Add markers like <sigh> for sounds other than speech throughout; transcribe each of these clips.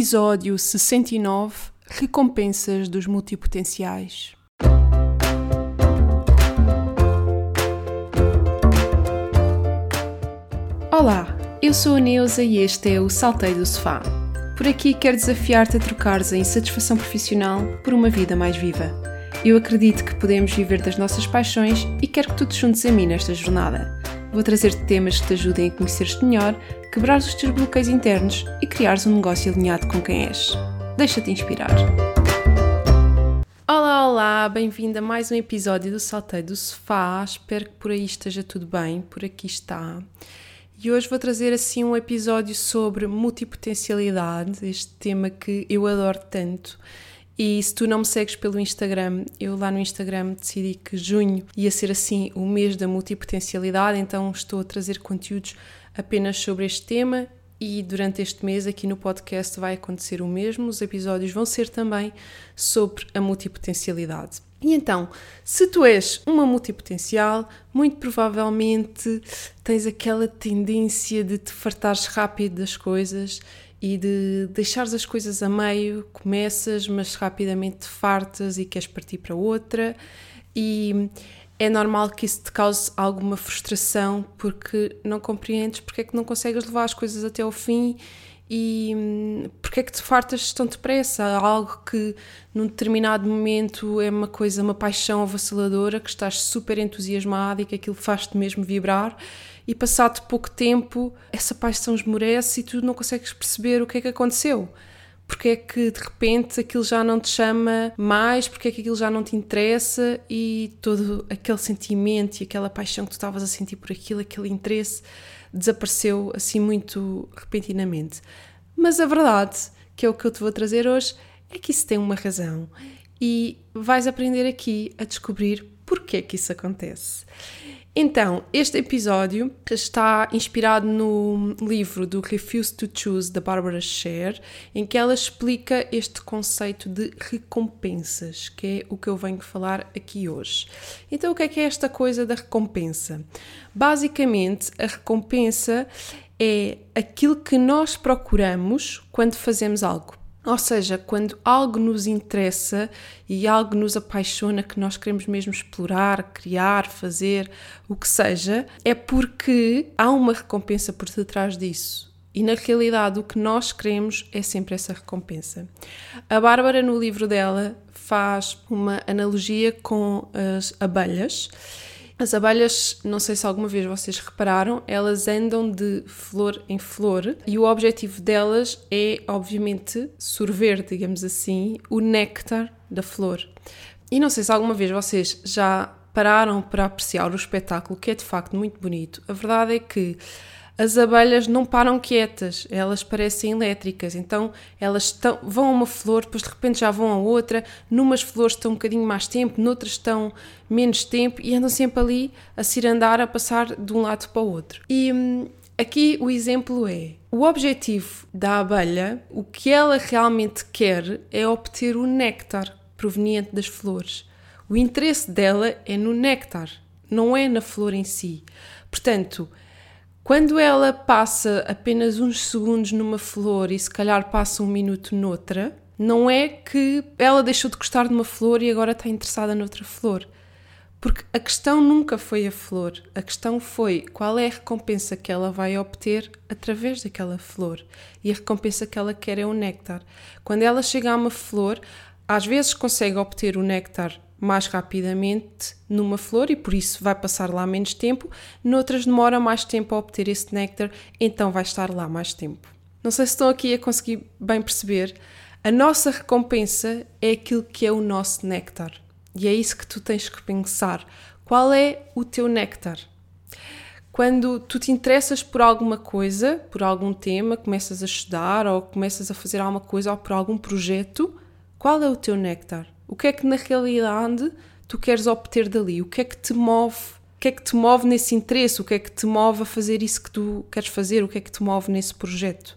Episódio 69 Recompensas dos multipotenciais. Olá, eu sou a Neuza e este é o Saltei do Sofá. Por aqui quero desafiar-te a trocares a insatisfação profissional por uma vida mais viva. Eu acredito que podemos viver das nossas paixões e quero que tu te juntes a mim nesta jornada. Vou trazer-te temas que te ajudem a conhecer-te melhor, quebrar os teus bloqueios internos e criares um negócio alinhado com quem és. Deixa-te inspirar. Olá, olá, bem-vindo a mais um episódio do Salteio do Sofá. Espero que por aí esteja tudo bem, por aqui está. E hoje vou trazer assim um episódio sobre multipotencialidade, este tema que eu adoro tanto e se tu não me segues pelo Instagram, eu lá no Instagram decidi que junho ia ser assim o mês da multipotencialidade, então estou a trazer conteúdos apenas sobre este tema e durante este mês aqui no podcast vai acontecer o mesmo. Os episódios vão ser também sobre a multipotencialidade. E então, se tu és uma multipotencial, muito provavelmente tens aquela tendência de te fartares rápido das coisas e de deixares as coisas a meio, começas, mas rapidamente te fartas e queres partir para outra, e é normal que isso te cause alguma frustração porque não compreendes porque é que não consegues levar as coisas até ao fim e hum, porque é que te fartas tão depressa? Algo que num determinado momento é uma coisa, uma paixão avassaladora, que estás super entusiasmado e que aquilo faz-te mesmo vibrar, e passado pouco tempo essa paixão esmorece e tu não consegues perceber o que é que aconteceu. Porque é que de repente aquilo já não te chama mais, porque é que aquilo já não te interessa e todo aquele sentimento e aquela paixão que tu estavas a sentir por aquilo, aquele interesse, desapareceu assim muito repentinamente. Mas a verdade, que é o que eu te vou trazer hoje, é que isso tem uma razão e vais aprender aqui a descobrir porque é que isso acontece. Então, este episódio está inspirado no livro do Refuse to Choose da Barbara Sher, em que ela explica este conceito de recompensas, que é o que eu venho falar aqui hoje. Então, o que é que é esta coisa da recompensa? Basicamente, a recompensa é aquilo que nós procuramos quando fazemos algo. Ou seja, quando algo nos interessa e algo nos apaixona, que nós queremos mesmo explorar, criar, fazer, o que seja, é porque há uma recompensa por detrás disso. E na realidade, o que nós queremos é sempre essa recompensa. A Bárbara, no livro dela, faz uma analogia com as abelhas as abelhas, não sei se alguma vez vocês repararam, elas andam de flor em flor e o objetivo delas é, obviamente, sorver, digamos assim, o néctar da flor. E não sei se alguma vez vocês já pararam para apreciar o espetáculo, que é de facto muito bonito. A verdade é que as abelhas não param quietas, elas parecem elétricas, então elas estão, vão a uma flor, depois de repente já vão a outra, numas flores estão um bocadinho mais tempo, noutras estão menos tempo e andam sempre ali a se andar, a passar de um lado para o outro. E hum, aqui o exemplo é: o objetivo da abelha, o que ela realmente quer é obter o néctar proveniente das flores. O interesse dela é no néctar, não é na flor em si. Portanto, quando ela passa apenas uns segundos numa flor e se calhar passa um minuto noutra, não é que ela deixou de gostar de uma flor e agora está interessada noutra flor. Porque a questão nunca foi a flor, a questão foi qual é a recompensa que ela vai obter através daquela flor. E a recompensa que ela quer é o néctar. Quando ela chega a uma flor, às vezes consegue obter o néctar mais rapidamente numa flor e por isso vai passar lá menos tempo, noutras demora mais tempo a obter esse néctar, então vai estar lá mais tempo. Não sei se estão aqui a conseguir bem perceber, a nossa recompensa é aquilo que é o nosso néctar. E é isso que tu tens que pensar. Qual é o teu néctar? Quando tu te interessas por alguma coisa, por algum tema, começas a estudar ou começas a fazer alguma coisa ou por algum projeto, qual é o teu néctar? O que é que na realidade tu queres obter dali? O que é que te move? O que é que te move nesse interesse? O que é que te move a fazer isso que tu queres fazer? O que é que te move nesse projeto?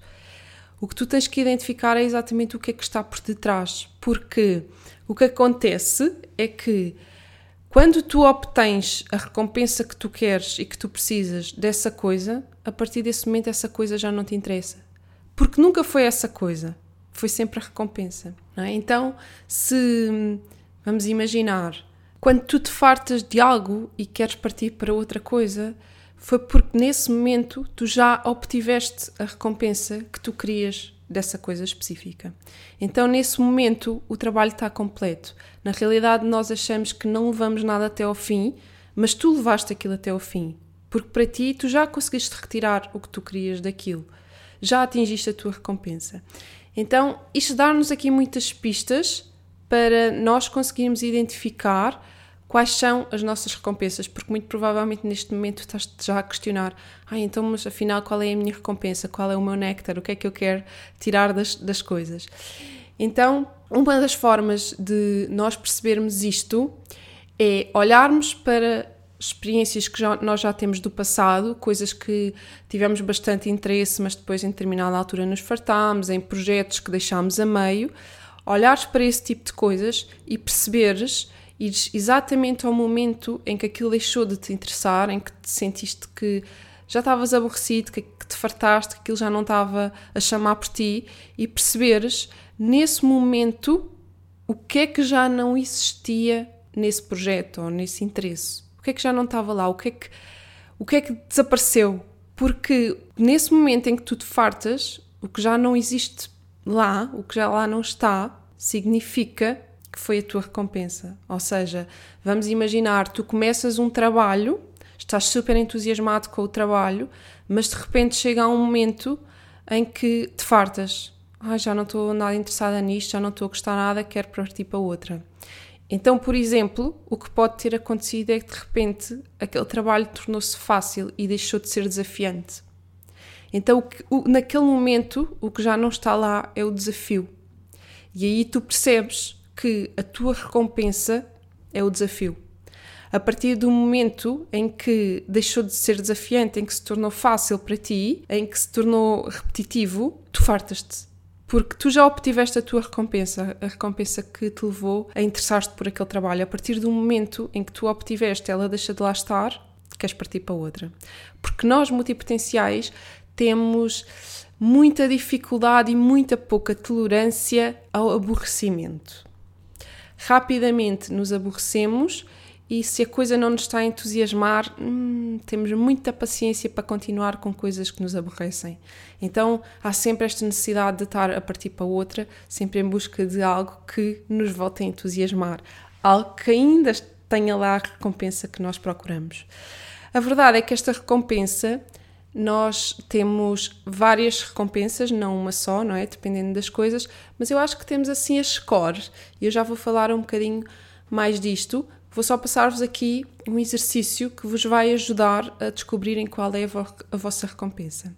O que tu tens que identificar é exatamente o que é que está por detrás, porque o que acontece é que quando tu obtens a recompensa que tu queres e que tu precisas dessa coisa, a partir desse momento essa coisa já não te interessa. Porque nunca foi essa coisa. foi sempre a recompensa. É? Então, se vamos imaginar, quando tu te fartas de algo e queres partir para outra coisa, foi porque nesse momento tu já obtiveste a recompensa que tu querias dessa coisa específica. Então, nesse momento, o trabalho está completo. Na realidade, nós achamos que não levamos nada até ao fim, mas tu levaste aquilo até ao fim. Porque para ti, tu já conseguiste retirar o que tu querias daquilo. Já atingiste a tua recompensa. Então, isto dá-nos aqui muitas pistas para nós conseguirmos identificar quais são as nossas recompensas, porque muito provavelmente neste momento estás já a questionar, ah, então, mas afinal qual é a minha recompensa, qual é o meu néctar, o que é que eu quero tirar das, das coisas. Então, uma das formas de nós percebermos isto é olharmos para experiências que já, nós já temos do passado, coisas que tivemos bastante interesse, mas depois em determinada altura nos fartámos, em projetos que deixámos a meio, olhares para esse tipo de coisas e perceberes ires exatamente ao momento em que aquilo deixou de te interessar, em que te sentiste que já estavas aborrecido, que, que te fartaste, que aquilo já não estava a chamar por ti e perceberes nesse momento o que é que já não existia nesse projeto ou nesse interesse. Que é que já não estava lá? O que é que, o que, é que desapareceu? Porque nesse momento em que tu te fartas, o que já não existe lá, o que já lá não está, significa que foi a tua recompensa. Ou seja, vamos imaginar, tu começas um trabalho, estás super entusiasmado com o trabalho, mas de repente chega um momento em que te fartas. Ah, já não estou nada interessada nisto, já não estou a gostar nada, quero partir para outra. Então, por exemplo, o que pode ter acontecido é que de repente aquele trabalho tornou-se fácil e deixou de ser desafiante. Então, o que, o, naquele momento, o que já não está lá é o desafio. E aí tu percebes que a tua recompensa é o desafio. A partir do momento em que deixou de ser desafiante, em que se tornou fácil para ti, em que se tornou repetitivo, tu fartas-te. Porque tu já obtiveste a tua recompensa, a recompensa que te levou a interessar-te por aquele trabalho. A partir do momento em que tu obtiveste, ela deixa de lá estar, queres partir para outra. Porque nós, multipotenciais, temos muita dificuldade e muita pouca tolerância ao aborrecimento rapidamente nos aborrecemos e se a coisa não nos está a entusiasmar, hum, temos muita paciência para continuar com coisas que nos aborrecem. Então há sempre esta necessidade de estar a partir para outra, sempre em busca de algo que nos volte a entusiasmar, algo que ainda tenha lá a recompensa que nós procuramos. A verdade é que esta recompensa nós temos várias recompensas, não uma só, não é? Dependendo das coisas, mas eu acho que temos assim as scores e eu já vou falar um bocadinho mais disto. Vou só passar-vos aqui um exercício que vos vai ajudar a descobrirem qual é a, vo a vossa recompensa.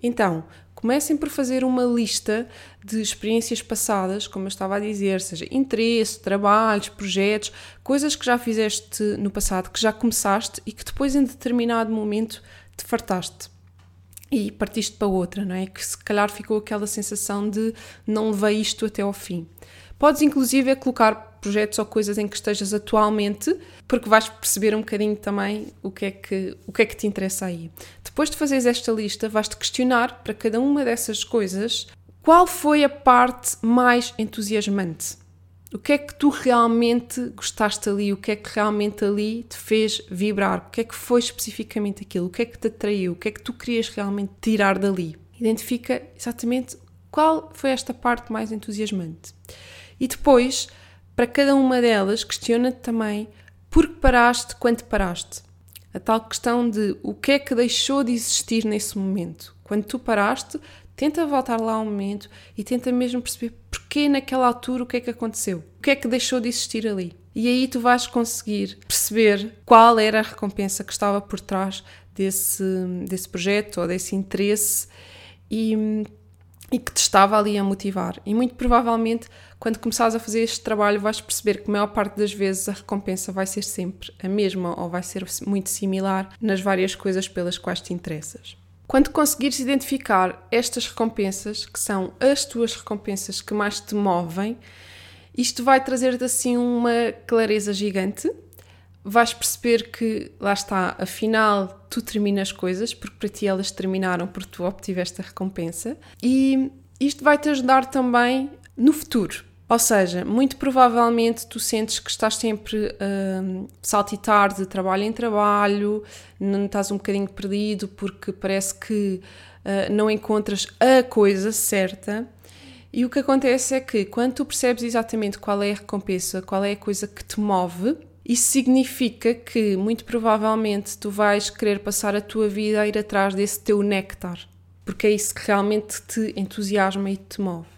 Então, comecem por fazer uma lista de experiências passadas, como eu estava a dizer, seja interesse, trabalhos, projetos, coisas que já fizeste no passado, que já começaste e que depois em determinado momento te fartaste e partiste para outra, não é? Que se calhar ficou aquela sensação de não levei isto até ao fim. Podes inclusive é colocar projetos ou coisas em que estejas atualmente, porque vais perceber um bocadinho também o que é que, o que, é que te interessa aí. Depois de fazeres esta lista, vais-te questionar para cada uma dessas coisas qual foi a parte mais entusiasmante. O que é que tu realmente gostaste ali? O que é que realmente ali te fez vibrar? O que é que foi especificamente aquilo? O que é que te atraiu? O que é que tu querias realmente tirar dali? Identifica exatamente qual foi esta parte mais entusiasmante. E depois, para cada uma delas, questiona-te também por que paraste quando paraste. A tal questão de o que é que deixou de existir nesse momento. Quando tu paraste, Tenta voltar lá um momento e tenta mesmo perceber porquê naquela altura o que é que aconteceu, o que é que deixou de existir ali. E aí tu vais conseguir perceber qual era a recompensa que estava por trás desse, desse projeto ou desse interesse e, e que te estava ali a motivar. E muito provavelmente, quando começares a fazer este trabalho, vais perceber que a maior parte das vezes a recompensa vai ser sempre a mesma ou vai ser muito similar nas várias coisas pelas quais te interessas. Quando conseguires identificar estas recompensas, que são as tuas recompensas que mais te movem, isto vai trazer-te assim uma clareza gigante. Vais perceber que, lá está, afinal tu terminas coisas, porque para ti elas terminaram porque tu obtiveste a recompensa. E, isto vai te ajudar também no futuro. Ou seja, muito provavelmente tu sentes que estás sempre a saltitar de trabalho em trabalho, não estás um bocadinho perdido porque parece que uh, não encontras a coisa certa. E o que acontece é que quando tu percebes exatamente qual é a recompensa, qual é a coisa que te move, isso significa que muito provavelmente tu vais querer passar a tua vida a ir atrás desse teu néctar, porque é isso que realmente te entusiasma e te move.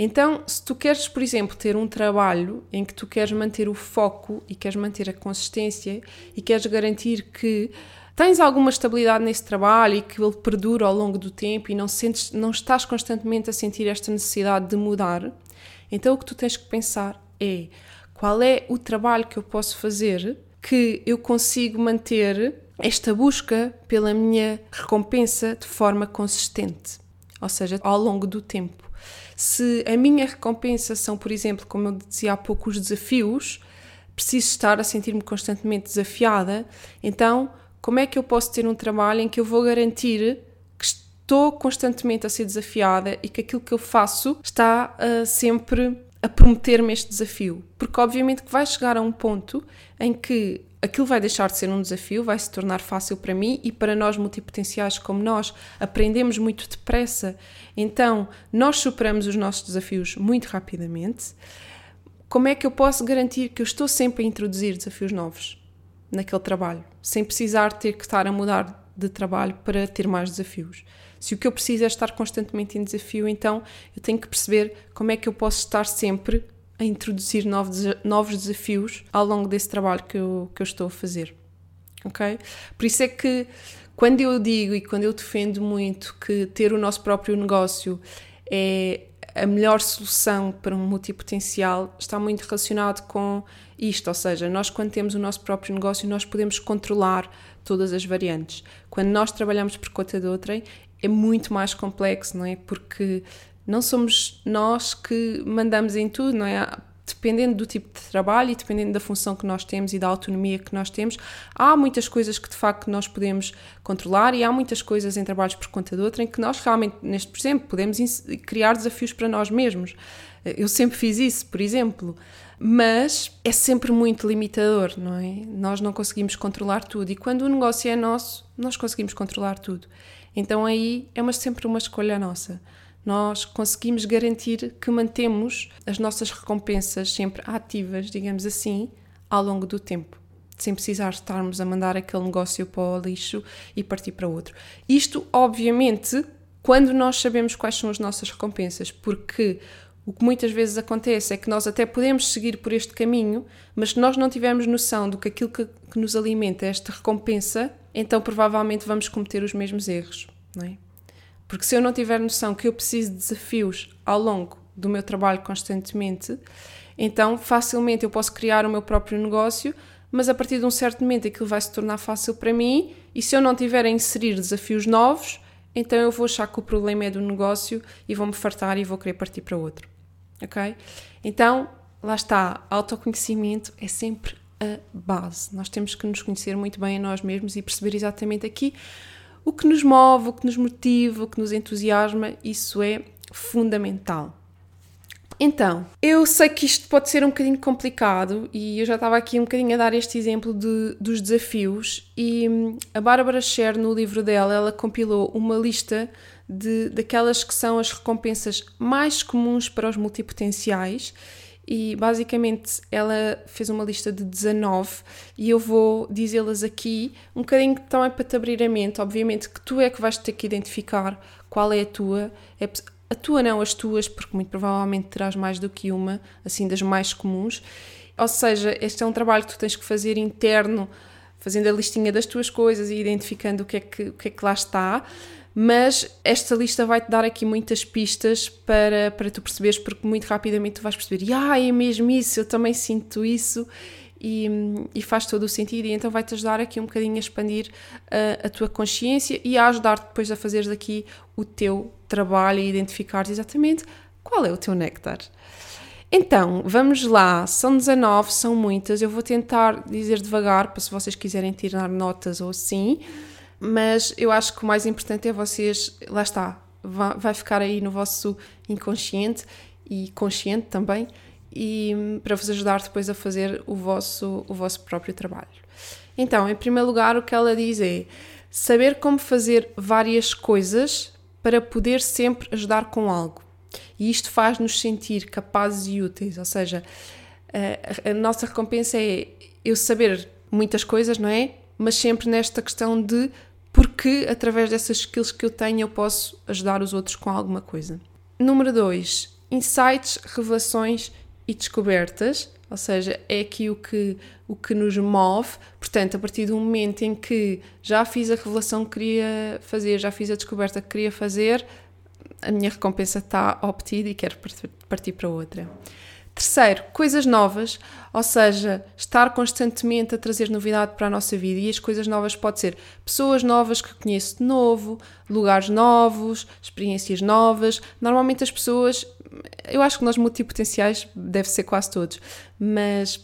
Então, se tu queres, por exemplo, ter um trabalho em que tu queres manter o foco e queres manter a consistência e queres garantir que tens alguma estabilidade nesse trabalho e que ele perdura ao longo do tempo e não, sentes, não estás constantemente a sentir esta necessidade de mudar, então o que tu tens que pensar é qual é o trabalho que eu posso fazer que eu consigo manter esta busca pela minha recompensa de forma consistente, ou seja, ao longo do tempo. Se a minha recompensa são, por exemplo, como eu dizia há pouco, os desafios, preciso estar a sentir-me constantemente desafiada, então como é que eu posso ter um trabalho em que eu vou garantir que estou constantemente a ser desafiada e que aquilo que eu faço está uh, sempre a prometer-me este desafio? Porque obviamente que vai chegar a um ponto em que aquilo vai deixar de ser um desafio, vai se tornar fácil para mim e para nós multipotenciais como nós, aprendemos muito depressa. Então, nós superamos os nossos desafios muito rapidamente. Como é que eu posso garantir que eu estou sempre a introduzir desafios novos naquele trabalho, sem precisar ter que estar a mudar de trabalho para ter mais desafios? Se o que eu preciso é estar constantemente em desafio, então eu tenho que perceber como é que eu posso estar sempre a introduzir novos, novos desafios ao longo desse trabalho que eu, que eu estou a fazer. Ok? Por isso é que quando eu digo e quando eu defendo muito que ter o nosso próprio negócio é a melhor solução para um multipotencial está muito relacionado com isto, ou seja, nós quando temos o nosso próprio negócio nós podemos controlar todas as variantes. Quando nós trabalhamos por conta de outrem é muito mais complexo, não é? Porque não somos nós que mandamos em tudo, não é? Dependendo do tipo de trabalho e dependendo da função que nós temos e da autonomia que nós temos, há muitas coisas que de facto nós podemos controlar e há muitas coisas em trabalhos por conta de outra em que nós realmente, neste por exemplo, podemos criar desafios para nós mesmos. Eu sempre fiz isso, por exemplo, mas é sempre muito limitador, não é? Nós não conseguimos controlar tudo e quando o negócio é nosso, nós conseguimos controlar tudo. Então aí é uma, sempre uma escolha nossa nós conseguimos garantir que mantemos as nossas recompensas sempre ativas, digamos assim, ao longo do tempo, sem precisar estarmos a mandar aquele negócio para o lixo e partir para outro. Isto, obviamente, quando nós sabemos quais são as nossas recompensas, porque o que muitas vezes acontece é que nós até podemos seguir por este caminho, mas se nós não tivermos noção do que aquilo que, que nos alimenta é esta recompensa, então provavelmente vamos cometer os mesmos erros, não é? Porque se eu não tiver noção que eu preciso de desafios ao longo do meu trabalho constantemente, então facilmente eu posso criar o meu próprio negócio, mas a partir de um certo momento aquilo vai se tornar fácil para mim e se eu não tiver a inserir desafios novos, então eu vou achar que o problema é do negócio e vou-me fartar e vou querer partir para outro. Ok? Então, lá está, autoconhecimento é sempre a base. Nós temos que nos conhecer muito bem a nós mesmos e perceber exatamente aqui o que nos move, o que nos motiva, o que nos entusiasma, isso é fundamental. Então, eu sei que isto pode ser um bocadinho complicado e eu já estava aqui um bocadinho a dar este exemplo de, dos desafios e hum, a Bárbara Scher, no livro dela, ela compilou uma lista de, daquelas que são as recompensas mais comuns para os multipotenciais e basicamente ela fez uma lista de 19 e eu vou dizê-las aqui um bocadinho também para te abrir a mente. Obviamente que tu é que vais ter que identificar qual é a tua, é, a tua não, as tuas, porque muito provavelmente terás mais do que uma, assim das mais comuns. Ou seja, este é um trabalho que tu tens que fazer interno, fazendo a listinha das tuas coisas e identificando o que é que, o que, é que lá está mas esta lista vai-te dar aqui muitas pistas para, para tu perceberes, porque muito rapidamente tu vais perceber, ah, é mesmo isso, eu também sinto isso, e, e faz todo o sentido, e então vai-te ajudar aqui um bocadinho a expandir a, a tua consciência e a ajudar-te depois a fazeres aqui o teu trabalho e identificar exatamente qual é o teu néctar. Então, vamos lá, são 19, são muitas, eu vou tentar dizer devagar, para se vocês quiserem tirar notas ou assim, mas eu acho que o mais importante é vocês, lá está, vai ficar aí no vosso inconsciente e consciente também, e hum, para vos ajudar depois a fazer o vosso, o vosso próprio trabalho. Então, em primeiro lugar, o que ela diz é saber como fazer várias coisas para poder sempre ajudar com algo. E isto faz-nos sentir capazes e úteis, ou seja, a, a nossa recompensa é eu saber muitas coisas, não é? Mas sempre nesta questão de porque através dessas skills que eu tenho eu posso ajudar os outros com alguma coisa. Número 2, insights, revelações e descobertas, ou seja, é aqui o que, o que nos move. Portanto, a partir do momento em que já fiz a revelação que queria fazer, já fiz a descoberta que queria fazer, a minha recompensa está obtida e quero partir para outra. Terceiro, coisas novas, ou seja, estar constantemente a trazer novidade para a nossa vida. E as coisas novas pode ser pessoas novas que conheço de novo, lugares novos, experiências novas. Normalmente as pessoas, eu acho que nós multipotenciais deve ser quase todos, mas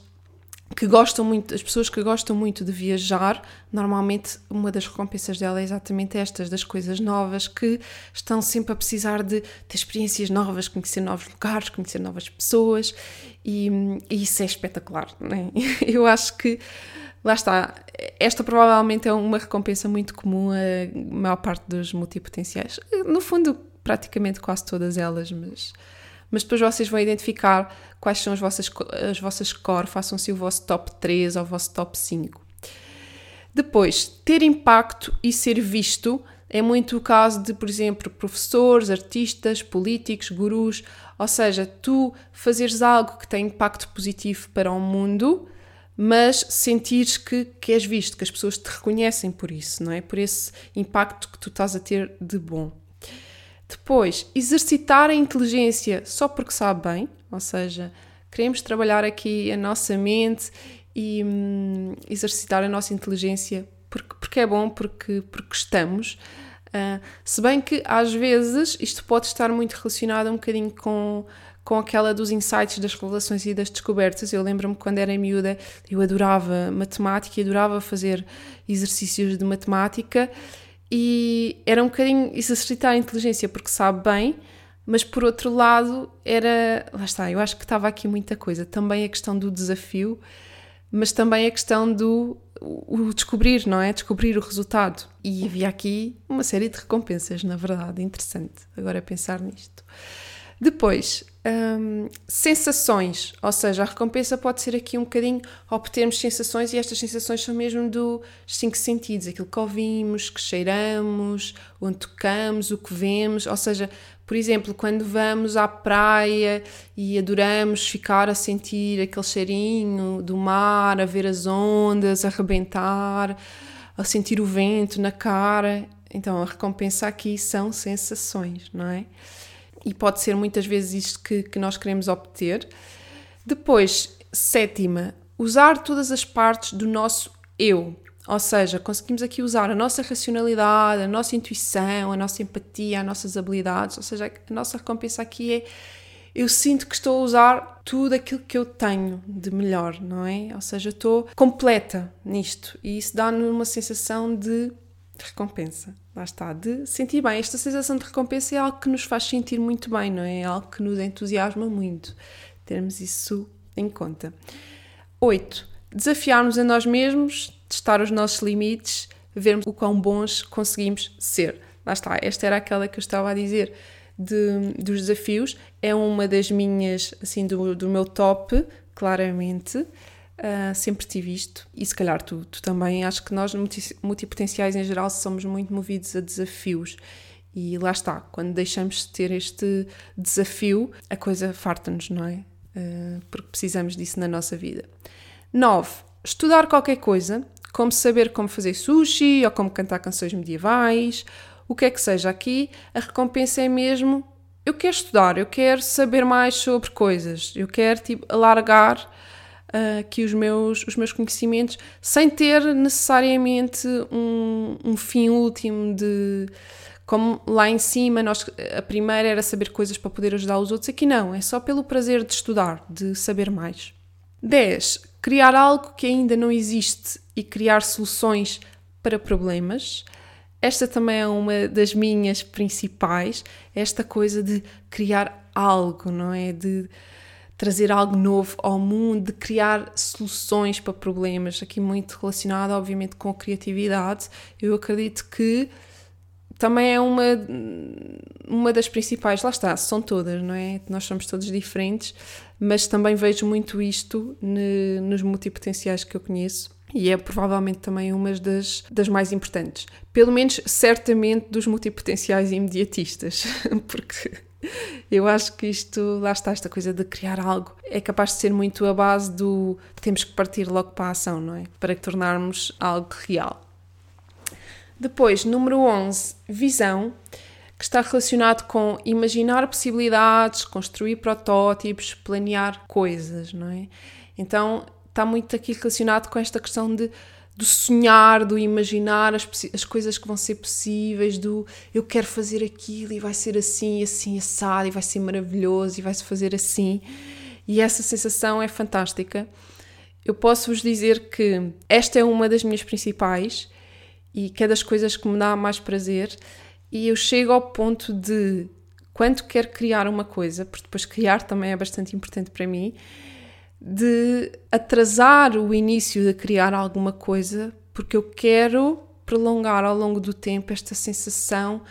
que gostam muito, as pessoas que gostam muito de viajar, normalmente uma das recompensas dela é exatamente estas, das coisas novas, que estão sempre a precisar de ter experiências novas, conhecer novos lugares, conhecer novas pessoas, e, e isso é espetacular, não é? <laughs> Eu acho que, lá está, esta provavelmente é uma recompensa muito comum a maior parte dos multipotenciais. No fundo, praticamente quase todas elas, mas mas depois vocês vão identificar quais são as vossas, as vossas core, façam-se o vosso top 3 ou o vosso top 5. Depois, ter impacto e ser visto é muito o caso de, por exemplo, professores, artistas, políticos, gurus, ou seja, tu fazeres algo que tem impacto positivo para o mundo, mas sentires que, que és visto, que as pessoas te reconhecem por isso, não é? Por esse impacto que tu estás a ter de bom. Depois, exercitar a inteligência só porque sabe bem, ou seja, queremos trabalhar aqui a nossa mente e hum, exercitar a nossa inteligência porque, porque é bom, porque, porque estamos. Uh, se bem que às vezes isto pode estar muito relacionado um bocadinho com, com aquela dos insights, das revelações e das descobertas. Eu lembro-me quando era miúda, eu adorava matemática e adorava fazer exercícios de matemática e era um bocadinho exercitar a inteligência porque sabe bem, mas por outro lado era. Lá está, eu acho que estava aqui muita coisa. Também a questão do desafio, mas também a questão do o descobrir, não é? Descobrir o resultado. E havia aqui uma série de recompensas, na verdade, interessante agora pensar nisto. Depois, hum, sensações, ou seja, a recompensa pode ser aqui um bocadinho obtermos sensações e estas sensações são mesmo dos cinco sentidos, aquilo que ouvimos, que cheiramos, onde tocamos, o que vemos, ou seja, por exemplo, quando vamos à praia e adoramos ficar a sentir aquele cheirinho do mar, a ver as ondas a arrebentar, a sentir o vento na cara, então a recompensa aqui são sensações, não é? E pode ser muitas vezes isto que, que nós queremos obter. Depois, sétima, usar todas as partes do nosso eu. Ou seja, conseguimos aqui usar a nossa racionalidade, a nossa intuição, a nossa empatia, as nossas habilidades. Ou seja, a nossa recompensa aqui é eu sinto que estou a usar tudo aquilo que eu tenho de melhor, não é? Ou seja, estou completa nisto e isso dá-nos uma sensação de recompensa. Lá está, de sentir bem. Esta sensação de recompensa é algo que nos faz sentir muito bem, não é? É algo que nos entusiasma muito. Termos isso em conta. 8. Desafiarmos a nós mesmos, testar os nossos limites, vermos o quão bons conseguimos ser. Lá está, esta era aquela que eu estava a dizer de, dos desafios. É uma das minhas, assim, do, do meu top, claramente. Uh, sempre tive isto, e se calhar tu, tu também, acho que nós multipotenciais em geral somos muito movidos a desafios. E lá está, quando deixamos de ter este desafio, a coisa farta-nos, não é? Uh, porque precisamos disso na nossa vida. 9. Estudar qualquer coisa, como saber como fazer sushi ou como cantar canções medievais, o que é que seja aqui, a recompensa é mesmo eu quero estudar, eu quero saber mais sobre coisas, eu quero tipo, alargar uh, que os meus, os meus conhecimentos, sem ter necessariamente um, um fim último de como lá em cima nós, a primeira era saber coisas para poder ajudar os outros, aqui não, é só pelo prazer de estudar, de saber mais. 10. Criar algo que ainda não existe e criar soluções para problemas. esta também é uma das minhas principais, esta coisa de criar algo, não é? De trazer algo novo ao mundo, de criar soluções para problemas, aqui muito relacionado, obviamente, com a criatividade. Eu acredito que também é uma, uma das principais, lá está, são todas, não é? Nós somos todos diferentes, mas também vejo muito isto ne, nos multipotenciais que eu conheço e é provavelmente também uma das, das mais importantes. Pelo menos, certamente, dos multipotenciais imediatistas, <laughs> porque <laughs> eu acho que isto, lá está, esta coisa de criar algo, é capaz de ser muito a base do temos que partir logo para a ação, não é? Para tornarmos algo real. Depois, número 11, visão, que está relacionado com imaginar possibilidades, construir protótipos, planear coisas, não é? Então, está muito aqui relacionado com esta questão de do sonhar, do imaginar as, as coisas que vão ser possíveis, do eu quero fazer aquilo e vai ser assim, assim, assado, e vai ser maravilhoso, e vai-se fazer assim. E essa sensação é fantástica. Eu posso vos dizer que esta é uma das minhas principais e que é das coisas que me dá mais prazer. E eu chego ao ponto de, quando quero criar uma coisa, porque depois criar também é bastante importante para mim, de atrasar o início de criar alguma coisa, porque eu quero prolongar ao longo do tempo esta sensação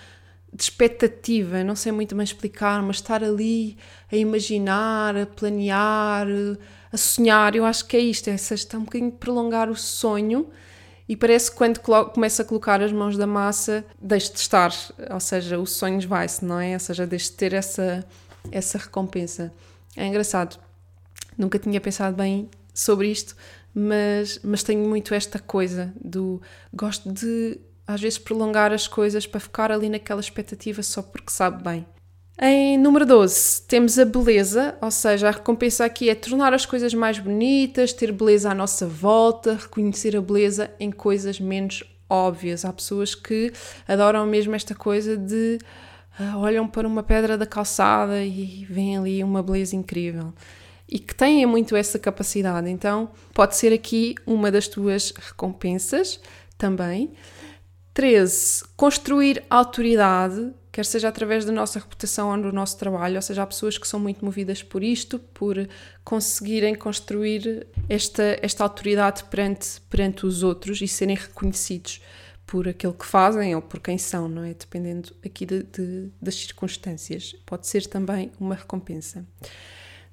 de expectativa, não sei muito bem explicar, mas estar ali a imaginar, a planear, a sonhar, eu acho que é isto, é está um bocadinho de prolongar o sonho e parece que quando começa a colocar as mãos da massa, deixe de estar, ou seja, o sonho vai-se, não é? Ou seja, deixe de ter essa, essa recompensa. É engraçado. Nunca tinha pensado bem sobre isto, mas, mas tenho muito esta coisa do gosto de às vezes prolongar as coisas para ficar ali naquela expectativa só porque sabe bem. Em número 12, temos a beleza, ou seja, a recompensa aqui é tornar as coisas mais bonitas, ter beleza à nossa volta, reconhecer a beleza em coisas menos óbvias. Há pessoas que adoram mesmo esta coisa de uh, olham para uma pedra da calçada e veem ali uma beleza incrível e que têm muito essa capacidade. Então, pode ser aqui uma das tuas recompensas também. 13. Construir autoridade, quer seja através da nossa reputação ou do nosso trabalho, ou seja, há pessoas que são muito movidas por isto, por conseguirem construir esta, esta autoridade perante, perante os outros e serem reconhecidos por aquilo que fazem ou por quem são, não é? Dependendo aqui de, de, das circunstâncias. Pode ser também uma recompensa.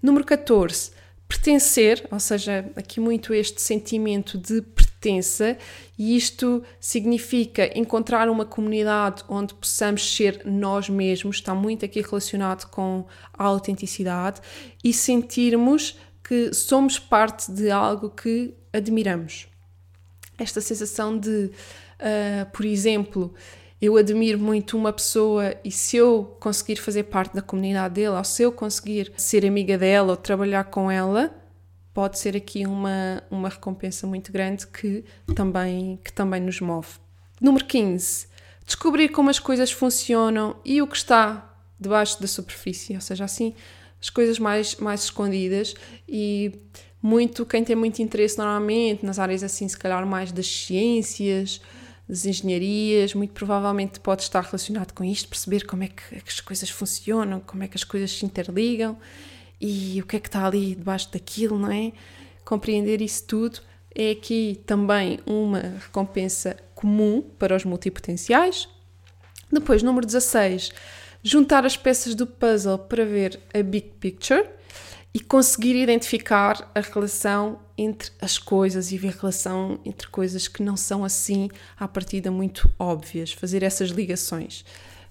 Número 14, pertencer, ou seja, aqui muito este sentimento de pertença, e isto significa encontrar uma comunidade onde possamos ser nós mesmos, está muito aqui relacionado com a autenticidade, e sentirmos que somos parte de algo que admiramos. Esta sensação de, uh, por exemplo, eu admiro muito uma pessoa e se eu conseguir fazer parte da comunidade dela, ou se eu conseguir ser amiga dela ou trabalhar com ela, pode ser aqui uma, uma recompensa muito grande que também, que também nos move. Número 15. Descobrir como as coisas funcionam e o que está debaixo da superfície, ou seja, assim, as coisas mais, mais escondidas e muito, quem tem muito interesse normalmente nas áreas assim, se calhar mais das ciências, das engenharias, muito provavelmente pode estar relacionado com isto, perceber como é que, é que as coisas funcionam, como é que as coisas se interligam e o que é que está ali debaixo daquilo, não é? Compreender isso tudo é aqui também uma recompensa comum para os multipotenciais. Depois, número 16, juntar as peças do puzzle para ver a big picture e conseguir identificar a relação entre as coisas e ver a relação entre coisas que não são assim à partida muito óbvias, fazer essas ligações.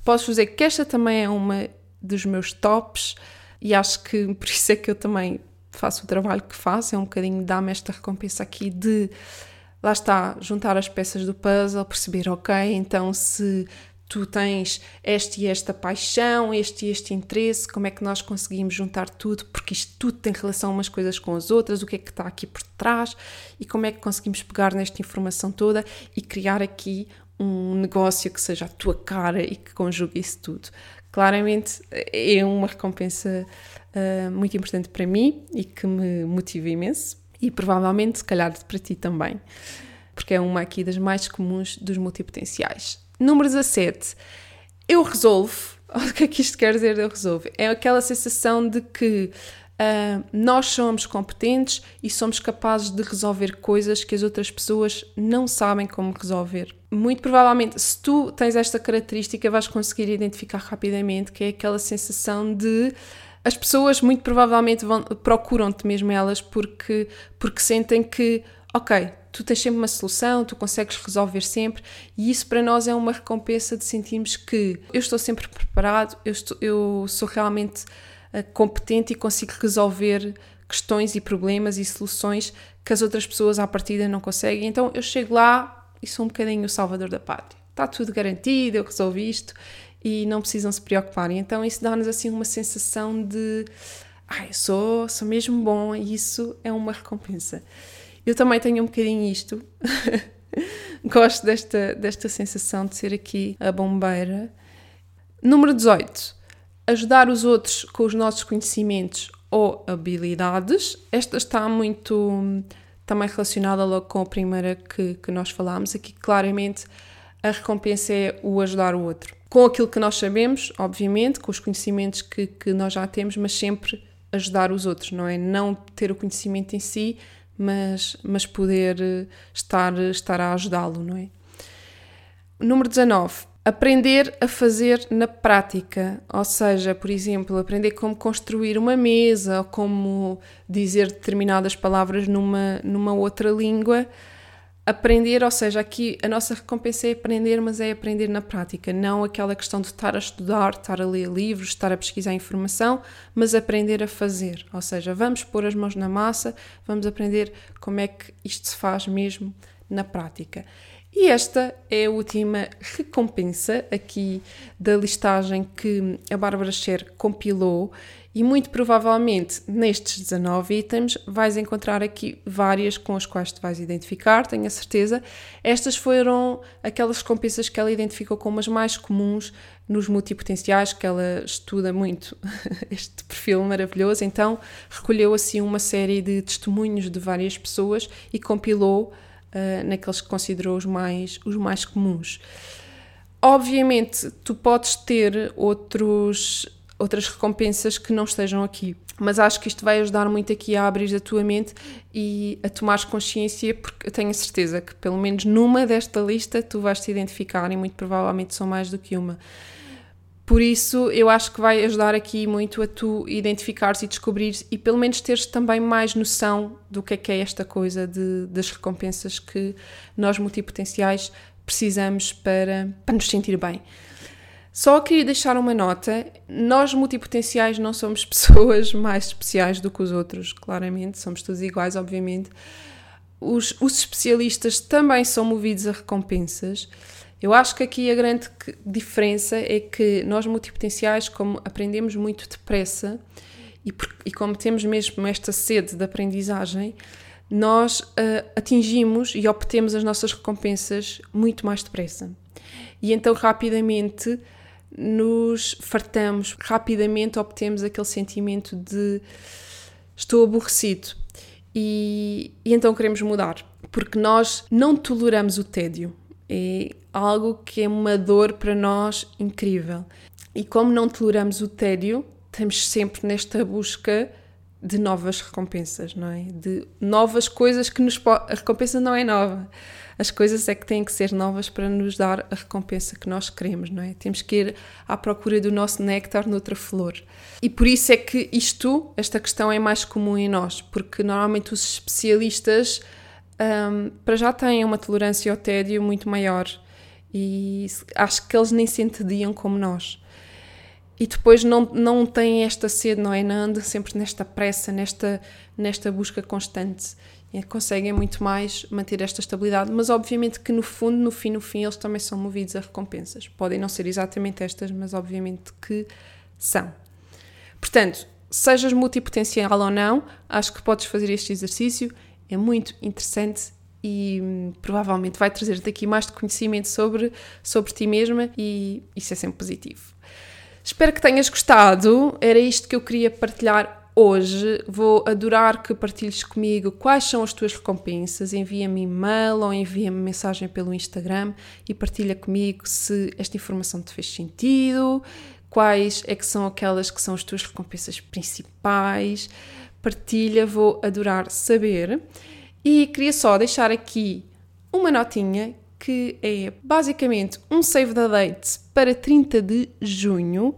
Posso dizer que esta também é uma dos meus tops e acho que <laughs> por isso é que eu também faço o trabalho que faço, é um bocadinho dar-me esta recompensa aqui de lá está, juntar as peças do puzzle, perceber, ok, então se tu tens este e esta paixão, este e este interesse, como é que nós conseguimos juntar tudo, porque isto tudo tem relação umas coisas com as outras, o que é que está aqui por trás e como é que conseguimos pegar nesta informação toda e criar aqui um negócio que seja a tua cara e que conjugue isso tudo. Claramente é uma recompensa uh, muito importante para mim e que me motiva imenso e provavelmente, se calhar, para ti também, porque é uma aqui das mais comuns dos multipotenciais. Número 17. Eu resolvo. <laughs> O que é que isto quer dizer eu resolvo? É aquela sensação de que uh, nós somos competentes e somos capazes de resolver coisas que as outras pessoas não sabem como resolver. Muito provavelmente, se tu tens esta característica, vais conseguir identificar rapidamente que é aquela sensação de as pessoas muito provavelmente procuram-te mesmo elas porque, porque sentem que, ok, tu tens sempre uma solução, tu consegues resolver sempre, e isso para nós é uma recompensa de sentirmos que eu estou sempre preparado, eu, estou, eu sou realmente uh, competente e consigo resolver questões e problemas e soluções que as outras pessoas à partida não conseguem. Então eu chego lá e sou um bocadinho o salvador da pátria. Está tudo garantido, eu resolvi isto e não precisam se preocupar. Então isso dá-nos assim uma sensação de ai, sou, sou mesmo bom e isso é uma recompensa. Eu também tenho um bocadinho isto. <laughs> Gosto desta, desta sensação de ser aqui a bombeira. Número 18. Ajudar os outros com os nossos conhecimentos ou habilidades. Esta está muito também relacionada logo com a primeira que, que nós falámos. Aqui, claramente, a recompensa é o ajudar o outro. Com aquilo que nós sabemos, obviamente, com os conhecimentos que, que nós já temos, mas sempre ajudar os outros, não é? Não ter o conhecimento em si, mas, mas poder eh, estar, estar a ajudá-lo, não é? Número 19. Aprender a fazer na prática, ou seja, por exemplo, aprender como construir uma mesa ou como dizer determinadas palavras numa, numa outra língua aprender, ou seja, aqui a nossa recompensa é aprender, mas é aprender na prática, não aquela questão de estar a estudar, estar a ler livros, estar a pesquisar informação, mas aprender a fazer. Ou seja, vamos pôr as mãos na massa, vamos aprender como é que isto se faz mesmo na prática. E esta é a última recompensa aqui da listagem que a Bárbara Scher compilou e muito provavelmente nestes 19 itens vais encontrar aqui várias com as quais te vais identificar, tenho a certeza. Estas foram aquelas recompensas que ela identificou como as mais comuns nos multipotenciais, que ela estuda muito <laughs> este perfil maravilhoso, então recolheu assim uma série de testemunhos de várias pessoas e compilou uh, naqueles que considerou os mais, os mais comuns. Obviamente, tu podes ter outros outras recompensas que não estejam aqui. Mas acho que isto vai ajudar muito aqui a abrir a tua mente e a tomares consciência, porque eu tenho a certeza que pelo menos numa desta lista tu vais te identificar e muito provavelmente são mais do que uma. Por isso, eu acho que vai ajudar aqui muito a tu identificares e descobrires e pelo menos teres também mais noção do que é que é esta coisa de, das recompensas que nós multipotenciais precisamos para, para nos sentir bem. Só queria deixar uma nota: nós multipotenciais não somos <laughs> pessoas mais especiais do que os outros, claramente, somos todos iguais, obviamente. Os, os especialistas também são movidos a recompensas. Eu acho que aqui a grande diferença é que nós multipotenciais, como aprendemos muito depressa e, e como temos mesmo esta sede de aprendizagem, nós uh, atingimos e obtemos as nossas recompensas muito mais depressa. E então, rapidamente, nos fartamos, rapidamente obtemos aquele sentimento de estou aborrecido e, e então queremos mudar, porque nós não toleramos o tédio. É algo que é uma dor para nós incrível. E como não toleramos o tédio, estamos sempre nesta busca de novas recompensas, não é? De novas coisas que nos. A recompensa não é nova. As coisas é que têm que ser novas para nos dar a recompensa que nós queremos, não é? Temos que ir à procura do nosso néctar noutra flor. E por isso é que isto, esta questão é mais comum em nós, porque normalmente os especialistas um, para já têm uma tolerância ao tédio muito maior e acho que eles nem se entediam como nós e depois não, não têm esta sede, não é? Não andam sempre nesta pressa, nesta, nesta busca constante. E conseguem muito mais manter esta estabilidade, mas obviamente que no fundo, no fim, no fim, eles também são movidos a recompensas. Podem não ser exatamente estas, mas obviamente que são. Portanto, sejas multipotencial ou não, acho que podes fazer este exercício, é muito interessante e hum, provavelmente vai trazer-te aqui mais de conhecimento sobre, sobre ti mesma e isso é sempre positivo. Espero que tenhas gostado. Era isto que eu queria partilhar hoje vou adorar que partilhes comigo quais são as tuas recompensas. Envia-me e-mail ou envia-me mensagem pelo Instagram e partilha comigo se esta informação te fez sentido, quais é que são aquelas que são as tuas recompensas principais. Partilha, vou adorar saber. E queria só deixar aqui uma notinha que é basicamente um save the date para 30 de junho,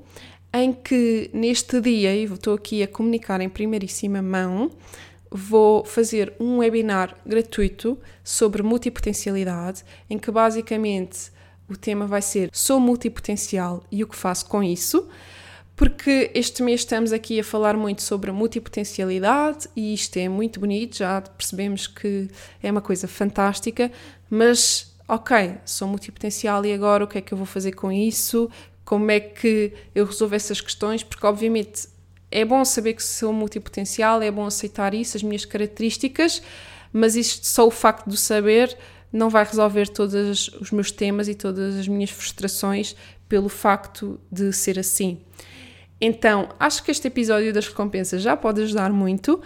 em que neste dia, e estou aqui a comunicar em primeiríssima mão, vou fazer um webinar gratuito sobre multipotencialidade, em que basicamente o tema vai ser Sou multipotencial e o que faço com isso porque este mês estamos aqui a falar muito sobre multipotencialidade e isto é muito bonito, já percebemos que é uma coisa fantástica, mas ok, sou multipotencial e agora o que é que eu vou fazer com isso? Como é que eu resolvo essas questões? Porque obviamente é bom saber que sou multipotencial, é bom aceitar isso, as minhas características, mas isto só o facto de saber não vai resolver todos os meus temas e todas as minhas frustrações pelo facto de ser assim. Então, acho que este episódio das recompensas já pode ajudar muito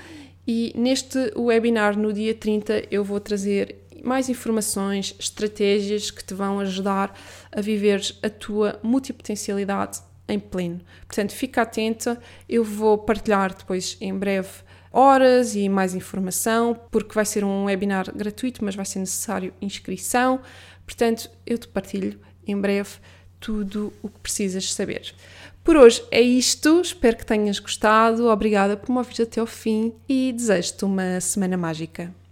e neste webinar no dia 30 eu vou trazer mais informações, estratégias que te vão ajudar a viver a tua multipotencialidade em pleno. Portanto, fica atenta, eu vou partilhar depois em breve horas e mais informação, porque vai ser um webinar gratuito, mas vai ser necessário inscrição. Portanto, eu te partilho em breve tudo o que precisas saber. Por hoje é isto, espero que tenhas gostado, obrigada por me ouvir até ao fim e desejo-te uma semana mágica.